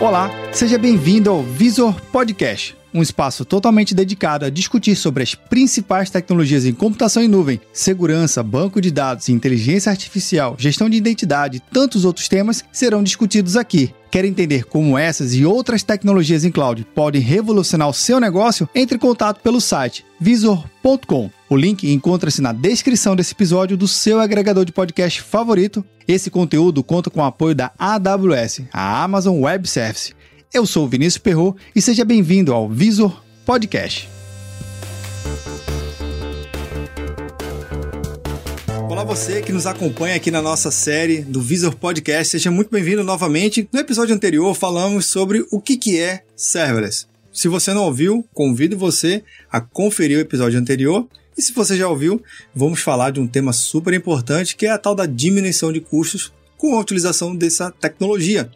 Olá, seja bem-vindo ao Visor Podcast, um espaço totalmente dedicado a discutir sobre as principais tecnologias em computação em nuvem, segurança, banco de dados, inteligência artificial, gestão de identidade e tantos outros temas serão discutidos aqui. Quer entender como essas e outras tecnologias em cloud podem revolucionar o seu negócio? Entre em contato pelo site visor.com. O link encontra-se na descrição desse episódio do seu agregador de podcast favorito. Esse conteúdo conta com o apoio da AWS, a Amazon Web Service. Eu sou o Vinícius Perro e seja bem-vindo ao Visor Podcast. Olá você que nos acompanha aqui na nossa série do Visor Podcast, seja muito bem-vindo novamente. No episódio anterior falamos sobre o que, que é serverless. Se você não ouviu, convido você a conferir o episódio anterior. E se você já ouviu, vamos falar de um tema super importante que é a tal da diminuição de custos com a utilização dessa tecnologia.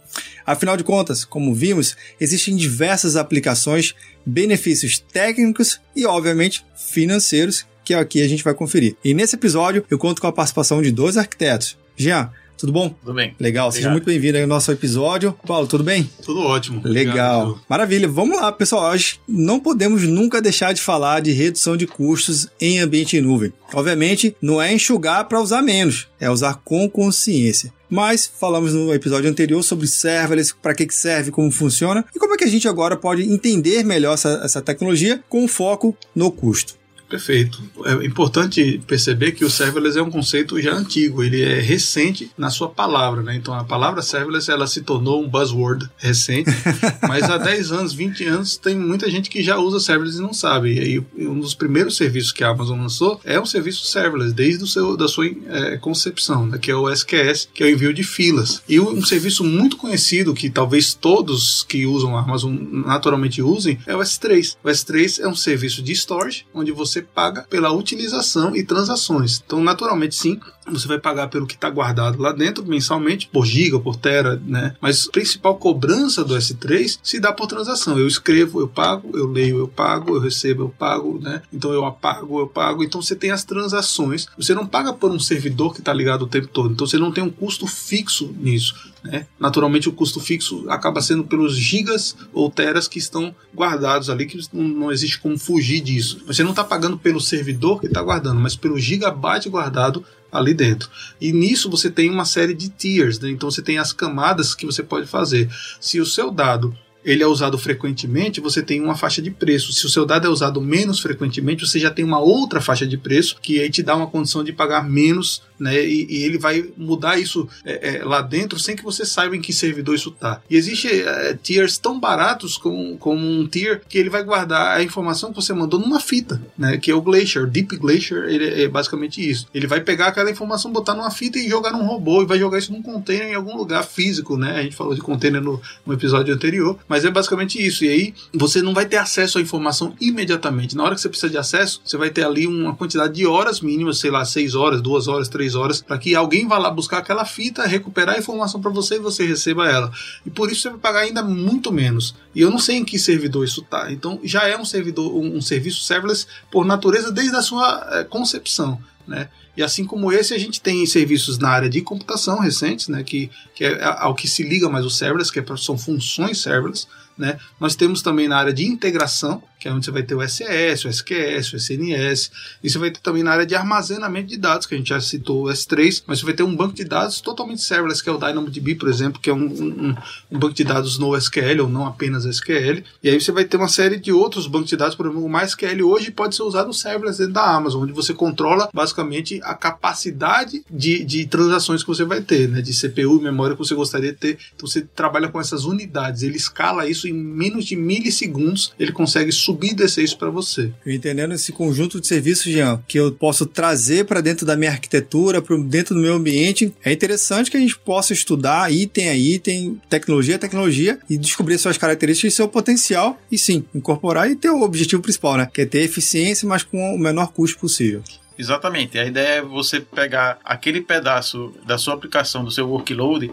Afinal de contas, como vimos, existem diversas aplicações, benefícios técnicos e, obviamente, financeiros que aqui a gente vai conferir. E nesse episódio eu conto com a participação de dois arquitetos. Jean, tudo bom? Tudo bem. Legal, Obrigado. seja muito bem-vindo ao nosso episódio. Paulo, tudo bem? Tudo ótimo. Legal. Obrigado. Maravilha. Vamos lá, pessoal. Hoje não podemos nunca deixar de falar de redução de custos em ambiente em nuvem. Obviamente, não é enxugar para usar menos, é usar com consciência. Mas falamos no episódio anterior sobre serverless, para que, serve, como funciona e como é que a gente agora pode entender melhor essa, essa tecnologia com foco no custo. Perfeito. É importante perceber que o serverless é um conceito já antigo, ele é recente na sua palavra, né? Então a palavra serverless ela se tornou um buzzword recente, mas há 10 anos, 20 anos tem muita gente que já usa serverless e não sabe. E aí um dos primeiros serviços que a Amazon lançou é um serviço serverless desde o seu da sua é, concepção, né? que é o SQS, que é o envio de filas. E um serviço muito conhecido que talvez todos que usam a Amazon naturalmente usem é o S3. O S3 é um serviço de storage onde você paga pela utilização e transações. Então, naturalmente, sim, você vai pagar pelo que está guardado lá dentro mensalmente, por giga, por tera, né? Mas a principal cobrança do S3 se dá por transação. Eu escrevo, eu pago, eu leio, eu pago, eu recebo, eu pago, né? Então eu apago, eu pago. Então você tem as transações. Você não paga por um servidor que está ligado o tempo todo. Então você não tem um custo fixo nisso. Né? Naturalmente, o custo fixo acaba sendo pelos gigas ou teras que estão guardados ali, que não, existe como fugir disso. Você não está pagando pelo servidor que está guardando, mas pelo gigabyte guardado ali dentro. E nisso você tem uma série de tiers, né? então você tem as camadas que você pode fazer. Se o seu dado ele é usado frequentemente, você tem uma faixa de preço. Se o seu dado é usado menos frequentemente, você já tem uma outra faixa de preço que aí te dá uma condição de pagar menos né? E, e ele vai mudar isso é, é, lá dentro sem que você saiba em que servidor isso tá. E existe é, tiers tão baratos como, como um tier que ele vai guardar a informação que você mandou numa fita, né? Que é o Glacier, Deep Glacier, ele é basicamente isso. Ele vai pegar aquela informação, botar numa fita e jogar num robô e vai jogar isso num container em algum lugar físico, né? A gente falou de container no, no episódio anterior, mas é basicamente isso. E aí você não vai ter acesso à informação imediatamente. Na hora que você precisa de acesso, você vai ter ali uma quantidade de horas mínimas, sei lá, 6 horas, 2 horas, 3 horas para que alguém vá lá buscar aquela fita, recuperar a informação para você e você receba ela. E por isso você vai pagar ainda muito menos. E eu não sei em que servidor isso está. Então já é um servidor, um, um, serviço serverless por natureza desde a sua é, concepção. Né? E assim como esse, a gente tem serviços na área de computação recentes, né, que, que é ao que se liga mais o serverless, que é, são funções serverless. Né? Nós temos também na área de integração, que é onde você vai ter o SES, o SQS, o SNS, e você vai ter também na área de armazenamento de dados, que a gente já citou o S3, mas você vai ter um banco de dados totalmente serverless, que é o DynamoDB, por exemplo, que é um, um, um banco de dados no SQL, ou não apenas SQL, e aí você vai ter uma série de outros bancos de dados, por exemplo, o MySQL hoje pode ser usado serverless dentro da Amazon, onde você controla basicamente a capacidade de, de transações que você vai ter, né, de CPU e memória que você gostaria de ter, então você trabalha com essas unidades, ele escala isso em menos de milissegundos, ele consegue subir e descer isso para você. Entendendo esse conjunto de serviços, Jean, que eu posso trazer para dentro da minha arquitetura, para dentro do meu ambiente, é interessante que a gente possa estudar item a item, tecnologia a tecnologia e descobrir suas características e seu potencial e sim, incorporar e ter o objetivo principal, né? Que é ter eficiência, mas com o menor custo possível. Exatamente. A ideia é você pegar aquele pedaço da sua aplicação, do seu workload,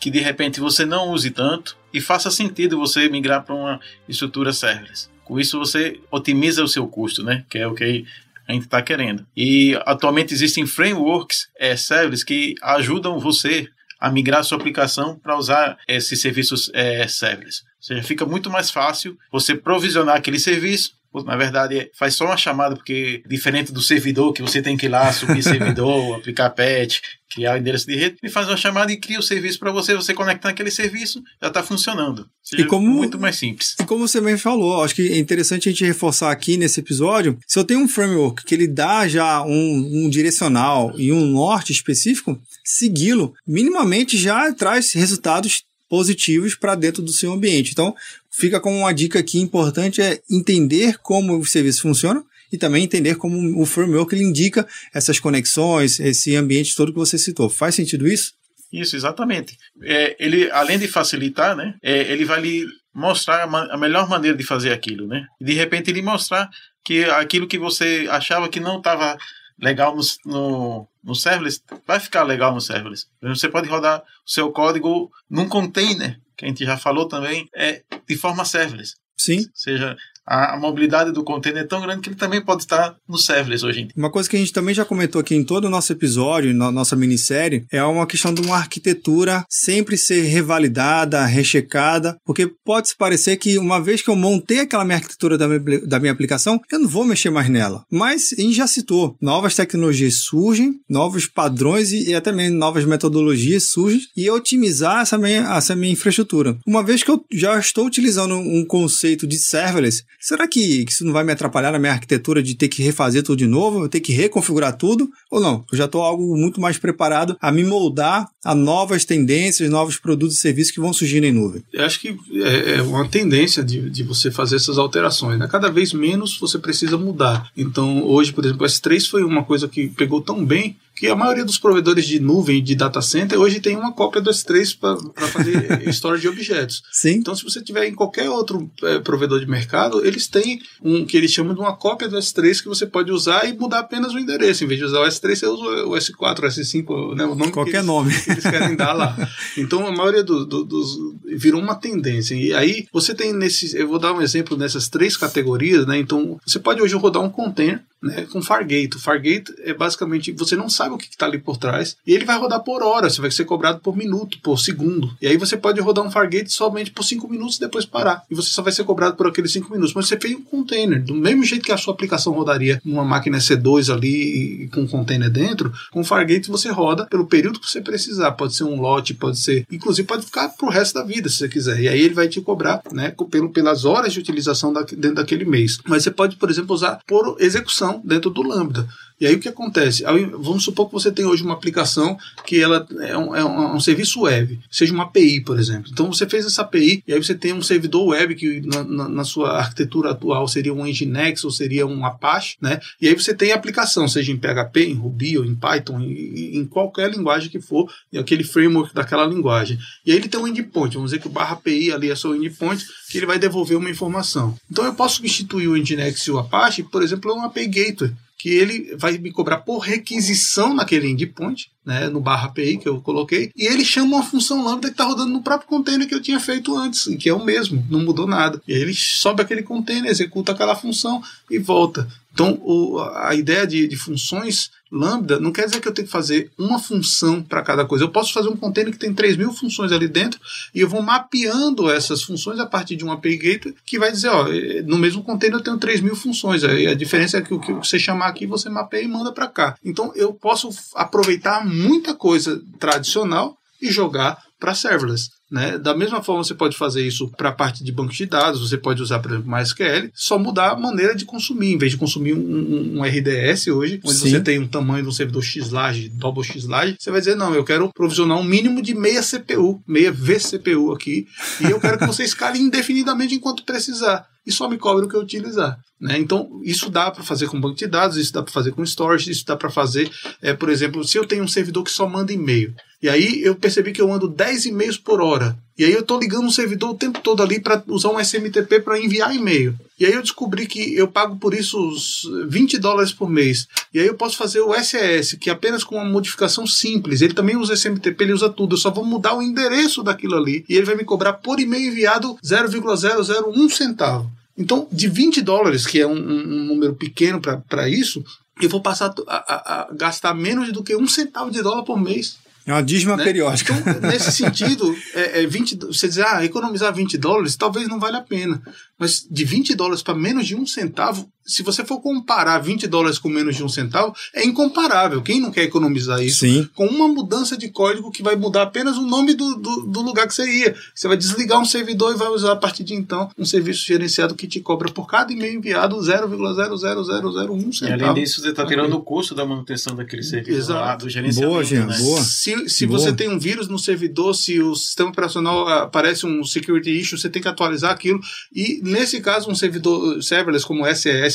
que de repente você não use tanto e faça sentido você migrar para uma estrutura serverless. Com isso você otimiza o seu custo, né? Que é o que a gente está querendo. E atualmente existem frameworks é, serverless que ajudam você a migrar a sua aplicação para usar esses serviços é, serverless. Ou seja, fica muito mais fácil você provisionar aquele serviço na verdade, faz só uma chamada, porque diferente do servidor, que você tem que ir lá subir servidor, aplicar patch, criar o endereço de rede, ele faz uma chamada e cria o serviço para você, você conecta naquele serviço, já está funcionando. Seja, e como, muito mais simples. E como você bem falou, acho que é interessante a gente reforçar aqui nesse episódio, se eu tenho um framework que ele dá já um, um direcional e um norte específico, segui-lo minimamente já traz resultados positivos para dentro do seu ambiente. Então, fica como uma dica aqui importante é entender como o serviço funciona e também entender como o framework ele indica essas conexões, esse ambiente todo que você citou. Faz sentido isso? Isso, exatamente. É, ele, além de facilitar, né, é, ele vai lhe mostrar a, a, melhor maneira de fazer aquilo, né? De repente ele mostrar que aquilo que você achava que não estava legal no, no, no serverless, vai ficar legal no serverless. Você pode rodar o seu código num container, que a gente já falou também, é de forma serverless. Sim. Ou seja, a, mobilidade do container é tão grande que ele também pode estar no serverless hoje em dia. Uma coisa que a gente também já comentou aqui em todo o nosso episódio, na nossa minissérie, é uma questão de uma arquitetura sempre ser revalidada, rechecada, porque pode se parecer que uma vez que eu montei aquela minha arquitetura da minha, da minha aplicação, eu não vou mexer mais nela. Mas a gente já citou, novas tecnologias surgem, novos padrões e, e até mesmo novas metodologias surgem e otimizar essa minha, essa minha infraestrutura. Uma vez que eu já estou utilizando um conceito de serverless, Será que isso não vai me atrapalhar na minha arquitetura de ter que refazer tudo de novo, ter que reconfigurar tudo? Ou não? Eu já estou algo muito mais preparado a me moldar a novas tendências, novos produtos e serviços que vão surgindo em nuvem. Eu acho que é, é uma tendência de, de você fazer essas alterações. Né? Cada vez menos você precisa mudar. Então, hoje, por exemplo, o S3 foi uma coisa que pegou tão bem que a maioria dos provedores de nuvem de data center hoje tem uma cópia do S3 para fazer história de objetos. Sim. Então, se você tiver em qualquer outro é, provedor de mercado, eles têm um que eles chamam de uma cópia do S3 que você pode usar e mudar apenas o endereço. Em vez de usar o S3, você usa o S4, o S5, né, o nome qualquer que eles, nome que eles querem dar lá. Então, a maioria do, do, dos virou uma tendência. E aí você tem nesses, eu vou dar um exemplo nessas três categorias, né? Então, você pode hoje rodar um container né, com Fargate. O Fargate é basicamente você não sabe o que está ali por trás e ele vai rodar por hora. Você vai ser cobrado por minuto, por segundo. E aí você pode rodar um Fargate somente por 5 minutos e depois parar. E você só vai ser cobrado por aqueles 5 minutos. Mas você fez um container, do mesmo jeito que a sua aplicação rodaria numa máquina C2 ali com um container dentro, com Fargate você roda pelo período que você precisar. Pode ser um lote, pode ser. Inclusive pode ficar pro resto da vida, se você quiser. E aí ele vai te cobrar, né, pelo, pelas horas de utilização dentro daquele mês. Mas você pode, por exemplo, usar por execução dentro do Lambda. E aí o que acontece? Vamos supor que você tem hoje uma aplicação que ela é um, é um, serviço web, seja uma API, por exemplo. Então você fez essa API e aí você tem um servidor web que na, na, na sua arquitetura atual seria um Nginx ou seria um Apache, né? E aí você tem a aplicação, seja em PHP, em Ruby ou em Python, em, em qualquer linguagem que for, aquele framework daquela linguagem. E aí ele tem um endpoint, vamos dizer que o barra API ali é seu endpoint, que ele vai devolver uma informação. Então eu posso substituir o Nginx e o Apache, por exemplo, um API Gateway que ele vai me cobrar por requisição naquele endpoint, né, no barra API que eu coloquei, e ele chama uma função lambda que está rodando no próprio container que eu tinha feito antes, que é o mesmo, não mudou nada. E aí ele sobe aquele container, executa aquela função e volta. Então, o, a ideia de, de, funções lambda não quer dizer que eu tenho que fazer uma função para cada coisa. Eu posso fazer um container que tem 3 mil funções ali dentro e eu vou mapeando essas funções a partir de um API Gateway que vai dizer, ó, eh, no mesmo container eu tenho 3 mil funções. Aí a diferença é que o que você chamar aqui, você mapeia e manda para cá. Então, eu posso aproveitar muita coisa tradicional e jogar para serverless. Né? Da mesma forma, você pode fazer isso para a parte de banco de dados, você pode usar, por exemplo, MySQL, só mudar a maneira de consumir. Em vez de consumir um, um, um RDS hoje, onde Sim. você tem um tamanho de um servidor X-Large, double X-Large, você vai dizer, não, eu quero provisionar um mínimo de meia CPU, meia vCPU aqui, e eu quero que você escale indefinidamente enquanto precisar e só me cobre o que eu utilizar. Né? Então, isso dá para fazer com banco de dados, isso dá para fazer com storage, isso dá para fazer, é, por exemplo, se eu tenho um servidor que só manda e-mail, e aí eu percebi que eu ando 10 e-mails por hora, e aí eu estou ligando um servidor o tempo todo ali para usar um SMTP para enviar e-mail. E aí eu descobri que eu pago por isso uns 20 dólares por mês. E aí eu posso fazer o SES, que é apenas com uma modificação simples. Ele também usa SMTP, ele usa tudo. Eu só vou mudar o endereço daquilo ali. E ele vai me cobrar por e-mail enviado 0,001 centavo. Então, de 20 dólares, que é um, um número pequeno para isso, eu vou passar a, a, a, gastar menos do que um centavo de dólar por mês É uma dízima né? periódica. Então, nesse sentido, é, é 20, você dizer, ah, economizar 20 dólares talvez não valha a pena. Mas de 20 dólares para menos de um centavo, se você for comparar 20 dólares com menos de um centavo, é incomparável. Quem não quer economizar isso Sim. com uma mudança de código que vai mudar apenas o nome do, do, do lugar que você ia? Você vai desligar um servidor e vai usar a partir de então um serviço gerenciado que te cobra por cada e-mail enviado 0,00001 E centavo. além disso, você está tirando o custo da manutenção daquele serviço Exato. lá, do gerenciamento. Boa, Jean, né? boa. Se, se Boa. você tem um vírus no servidor, se o sistema operacional ah, aparece um security issue, você tem que atualizar aquilo. E nesse caso, um servidor serverless como o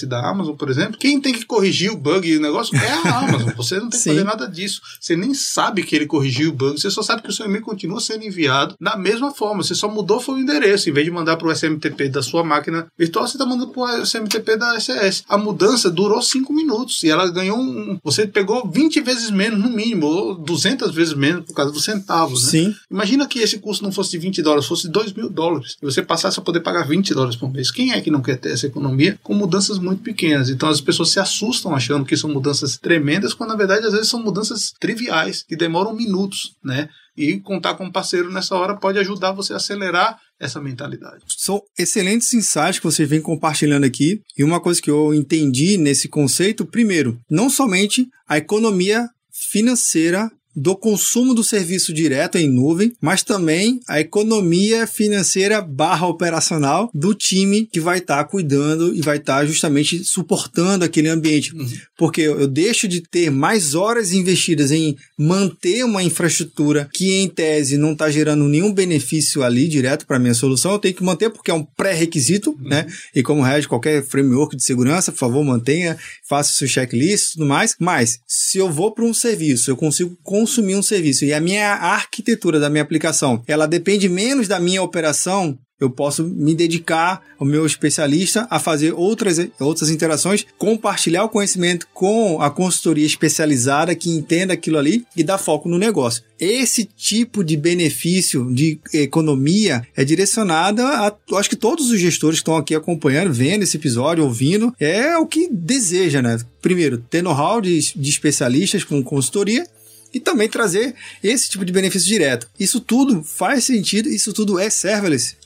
Da Amazon, por exemplo, quem tem que corrigir o bug e o negócio é a Amazon. Você não tem que fazer nada disso. Você nem sabe que ele corrigiu o bug, você só sabe que o seu e-mail continua sendo enviado da mesma forma. Você só mudou foi o endereço. Em vez de mandar para o SMTP da sua máquina virtual, você está mandando para o SMTP da SES. A mudança durou 5 minutos e ela ganhou um. Você pegou 20 vezes menos, no mínimo, ou 200 vezes menos por causa dos centavos. Né? Sim. Imagina que esse custo não fosse de 20 dólares, fosse de 2 mil dólares. E você passasse a poder pagar 20 dólares por mês. Quem é que não quer ter essa economia com mudanças muito pequenas? Então as pessoas se assustam achando que são mudanças tremendas, quando na verdade às vezes são mudanças triviais, que demoram minutos, né? E contar com um parceiro nessa hora pode ajudar você a acelerar essa mentalidade. São excelentes insights que vocês vêm compartilhando aqui. E uma coisa que eu entendi nesse conceito, primeiro, não somente a economia financeira do consumo do serviço direto em nuvem, mas também a economia financeira barra operacional do time que vai estar cuidando e vai estar justamente suportando aquele ambiente. Uhum. Porque eu deixo de ter mais horas investidas em manter uma infraestrutura que, em tese, não está gerando nenhum benefício ali direto para a minha solução. Eu tenho que manter porque é um pré-requisito, né? E como rege qualquer framework de segurança, por favor, mantenha, faça o seu checklist e tudo mais. Mas, se eu vou para um serviço, eu consigo consumir um serviço e a minha arquitetura da minha aplicação, ela depende menos da minha operação, eu posso me dedicar ao meu especialista a fazer outras, outras interações, compartilhar o conhecimento com a consultoria especializada que entenda aquilo ali e dar foco no negócio. Esse tipo de benefício de economia é direcionada a, acho que todos os gestores que estão aqui acompanhando, vendo esse episódio, ouvindo, é o que deseja, né? Primeiro, ter know-how de, de especialistas com consultoria e também trazer esse tipo de benefício direto. Isso tudo faz sentido, isso tudo é serverless.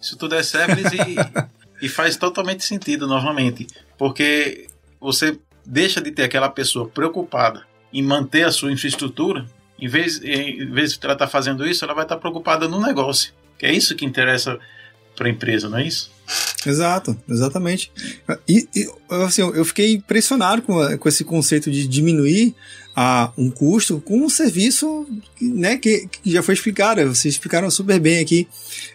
Isso tudo é serverless e, e faz totalmente sentido novamente, porque você deixa de ter aquela pessoa preocupada em manter a sua infraestrutura, em vez, em vez de ela estar fazendo isso, ela vai estar preocupada no negócio, que é isso que interessa para a empresa, não é isso? Exato, exatamente. E, e assim, eu fiquei impressionado com, com esse conceito de diminuir a um custo com um serviço né, que, que já foi explicado, vocês explicaram super bem aqui.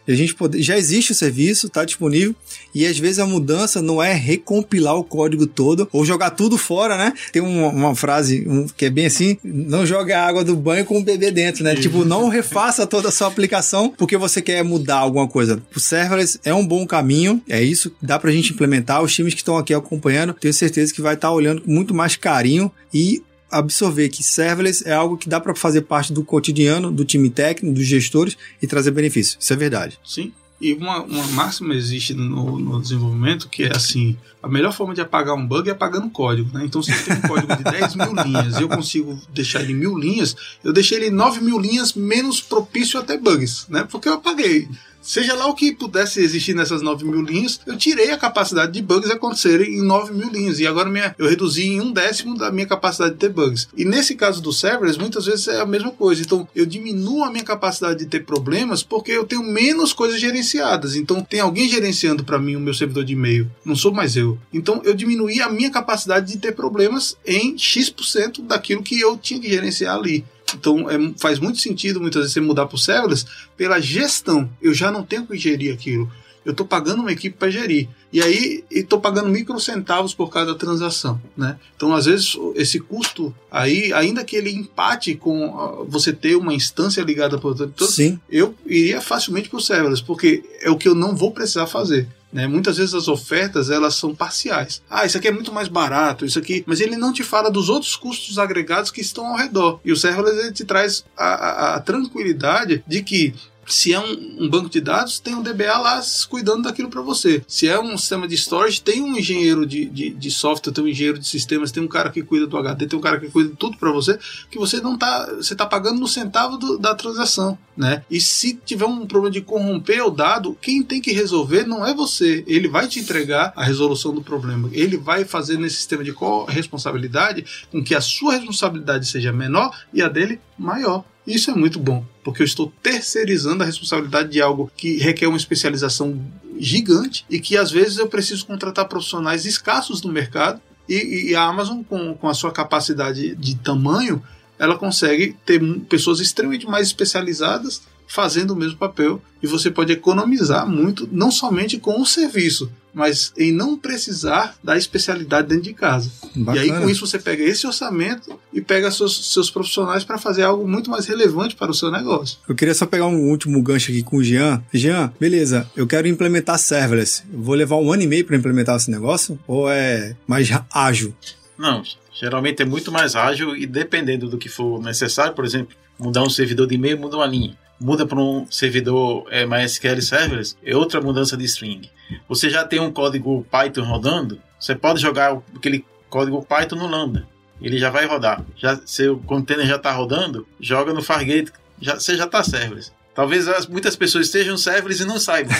A gente pode, já existe o serviço, está disponível, e às vezes a mudança não é recompilar o código todo ou jogar tudo fora, né? Tem uma, uma frase um, que é bem assim: não joga a água do banho com o bebê dentro, né? tipo, não refaça toda a sua aplicação porque você quer mudar alguma coisa. O serverless é um bom caminho, é isso, dá pra gente implementar. Os times que estão aqui acompanhando, tenho certeza que vai estar olhando com muito mais carinho e absorver que serverless é algo que dá para fazer parte do cotidiano do time técnico, dos gestores e trazer benefício. Isso é verdade. Sim. E uma, uma máxima existe no, no, desenvolvimento que é assim: a melhor forma de apagar um bug é apagando código. Né? Então, se eu tenho um código de 10 mil linhas e eu consigo deixar ele em mil linhas, eu deixei ele em 9 mil linhas menos propício a ter bugs, né? porque eu apaguei. Seja lá o que pudesse existir nessas 9 mil linhas, eu tirei a capacidade de bugs acontecerem em 9 mil linhas. E agora minha, eu reduzi em um décimo da minha capacidade de ter bugs. E nesse caso do serverless, muitas vezes é a mesma coisa. Então, eu diminuo a minha capacidade de ter problemas porque eu tenho menos coisas gerenciadas. Então, tem alguém gerenciando para mim o meu servidor de e-mail. Não sou mais eu. Então, eu diminuí a minha capacidade de ter problemas em X% daquilo que eu tinha que gerenciar ali. Então é, faz muito sentido muitas vezes você mudar para o serverless pela gestão. Eu já não tenho que gerir aquilo. Eu estou pagando uma equipe para gerir. E aí estou pagando microcentavos por cada transação. Né? Então, às vezes, esse custo aí, ainda que ele empate com uh, você ter uma instância ligada para outra, Sim. eu iria facilmente para o serverless, porque é o que eu não vou precisar fazer. Né? Muitas vezes as ofertas elas são parciais. Ah, isso aqui é muito mais barato, isso aqui, mas ele não te fala dos outros custos agregados que estão ao redor. E o serverless ele te traz a, a, a tranquilidade de que Se é um, um, banco de dados, tem um DBA lá cuidando daquilo para você. Se é um sistema de storage, tem um engenheiro de, de, de, software, tem um engenheiro de sistemas, tem um cara que cuida do HD, tem um cara que cuida de tudo para você, que você não tá, você tá pagando no centavo do, da transação, né? E se tiver um problema de corromper o dado, quem tem que resolver não é você. Ele vai te entregar a resolução do problema. Ele vai fazer nesse sistema de responsabilidade com que a sua responsabilidade seja menor e a dele maior. Isso é muito bom, porque eu estou terceirizando a responsabilidade de algo que requer uma especialização gigante e que às vezes eu preciso contratar profissionais escassos no mercado. E, e a Amazon, com, com a sua capacidade de tamanho, ela consegue ter pessoas extremamente mais especializadas fazendo o mesmo papel e você pode economizar muito, não somente com o serviço, mas em não precisar da especialidade dentro de casa. Bacana. E aí com isso você pega esse orçamento e pega seus, seus profissionais para fazer algo muito mais relevante para o seu negócio. Eu queria só pegar um último gancho aqui com o Jean. Jean, beleza, eu quero implementar serverless. Vou levar um ano e meio para implementar esse negócio ou é mais ágil? Não, geralmente é muito mais ágil e dependendo do que for necessário, por exemplo, mudar um servidor de e-mail, muda uma linha muda para um servidor é, MySQL Serverless, é outra mudança de string. Você já tem um código Python rodando, você pode jogar aquele código Python no Lambda. Ele já vai rodar. Já, seu container já está rodando, joga no Fargate, já, você já está serverless. Talvez as, muitas pessoas estejam serverless e não saibam.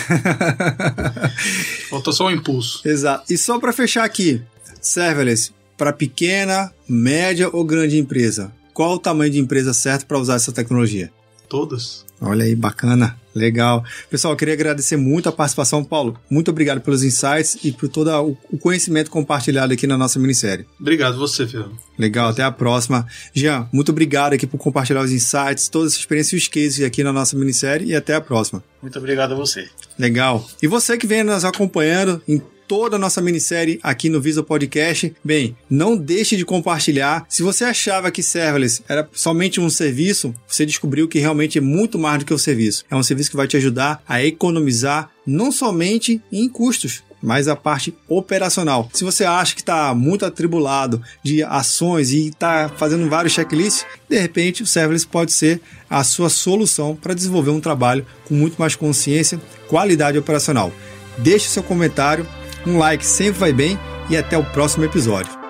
Falta só um impulso. Exato. E só para fechar aqui, serverless para pequena, média ou grande empresa. Qual o tamanho de empresa certo para usar essa tecnologia? Todas. Olha aí, bacana, legal. Pessoal, eu queria agradecer muito a participação, Paulo. Muito obrigado pelos insights e por todo o conhecimento compartilhado aqui na nossa minissérie. Obrigado você, Fernando. Legal, até a próxima. Jean, muito obrigado aqui por compartilhar os insights, toda essa experiência e os cases aqui na nossa minissérie e até a próxima. Muito obrigado a você. Legal. E você que vem nos acompanhando em toda a nossa minissérie aqui no Visa Podcast. Bem, não deixe de compartilhar. Se você achava que serverless era somente um serviço, você descobriu que realmente é muito mais do que um serviço. É um serviço que vai te ajudar a economizar não somente em custos, mas a parte operacional. Se você acha que está muito atribulado de ações e está fazendo vários checklists, de repente o serverless pode ser a sua solução para desenvolver um trabalho com muito mais consciência, qualidade operacional. Deixe seu comentário, um like sempre vai bem e até o próximo episódio.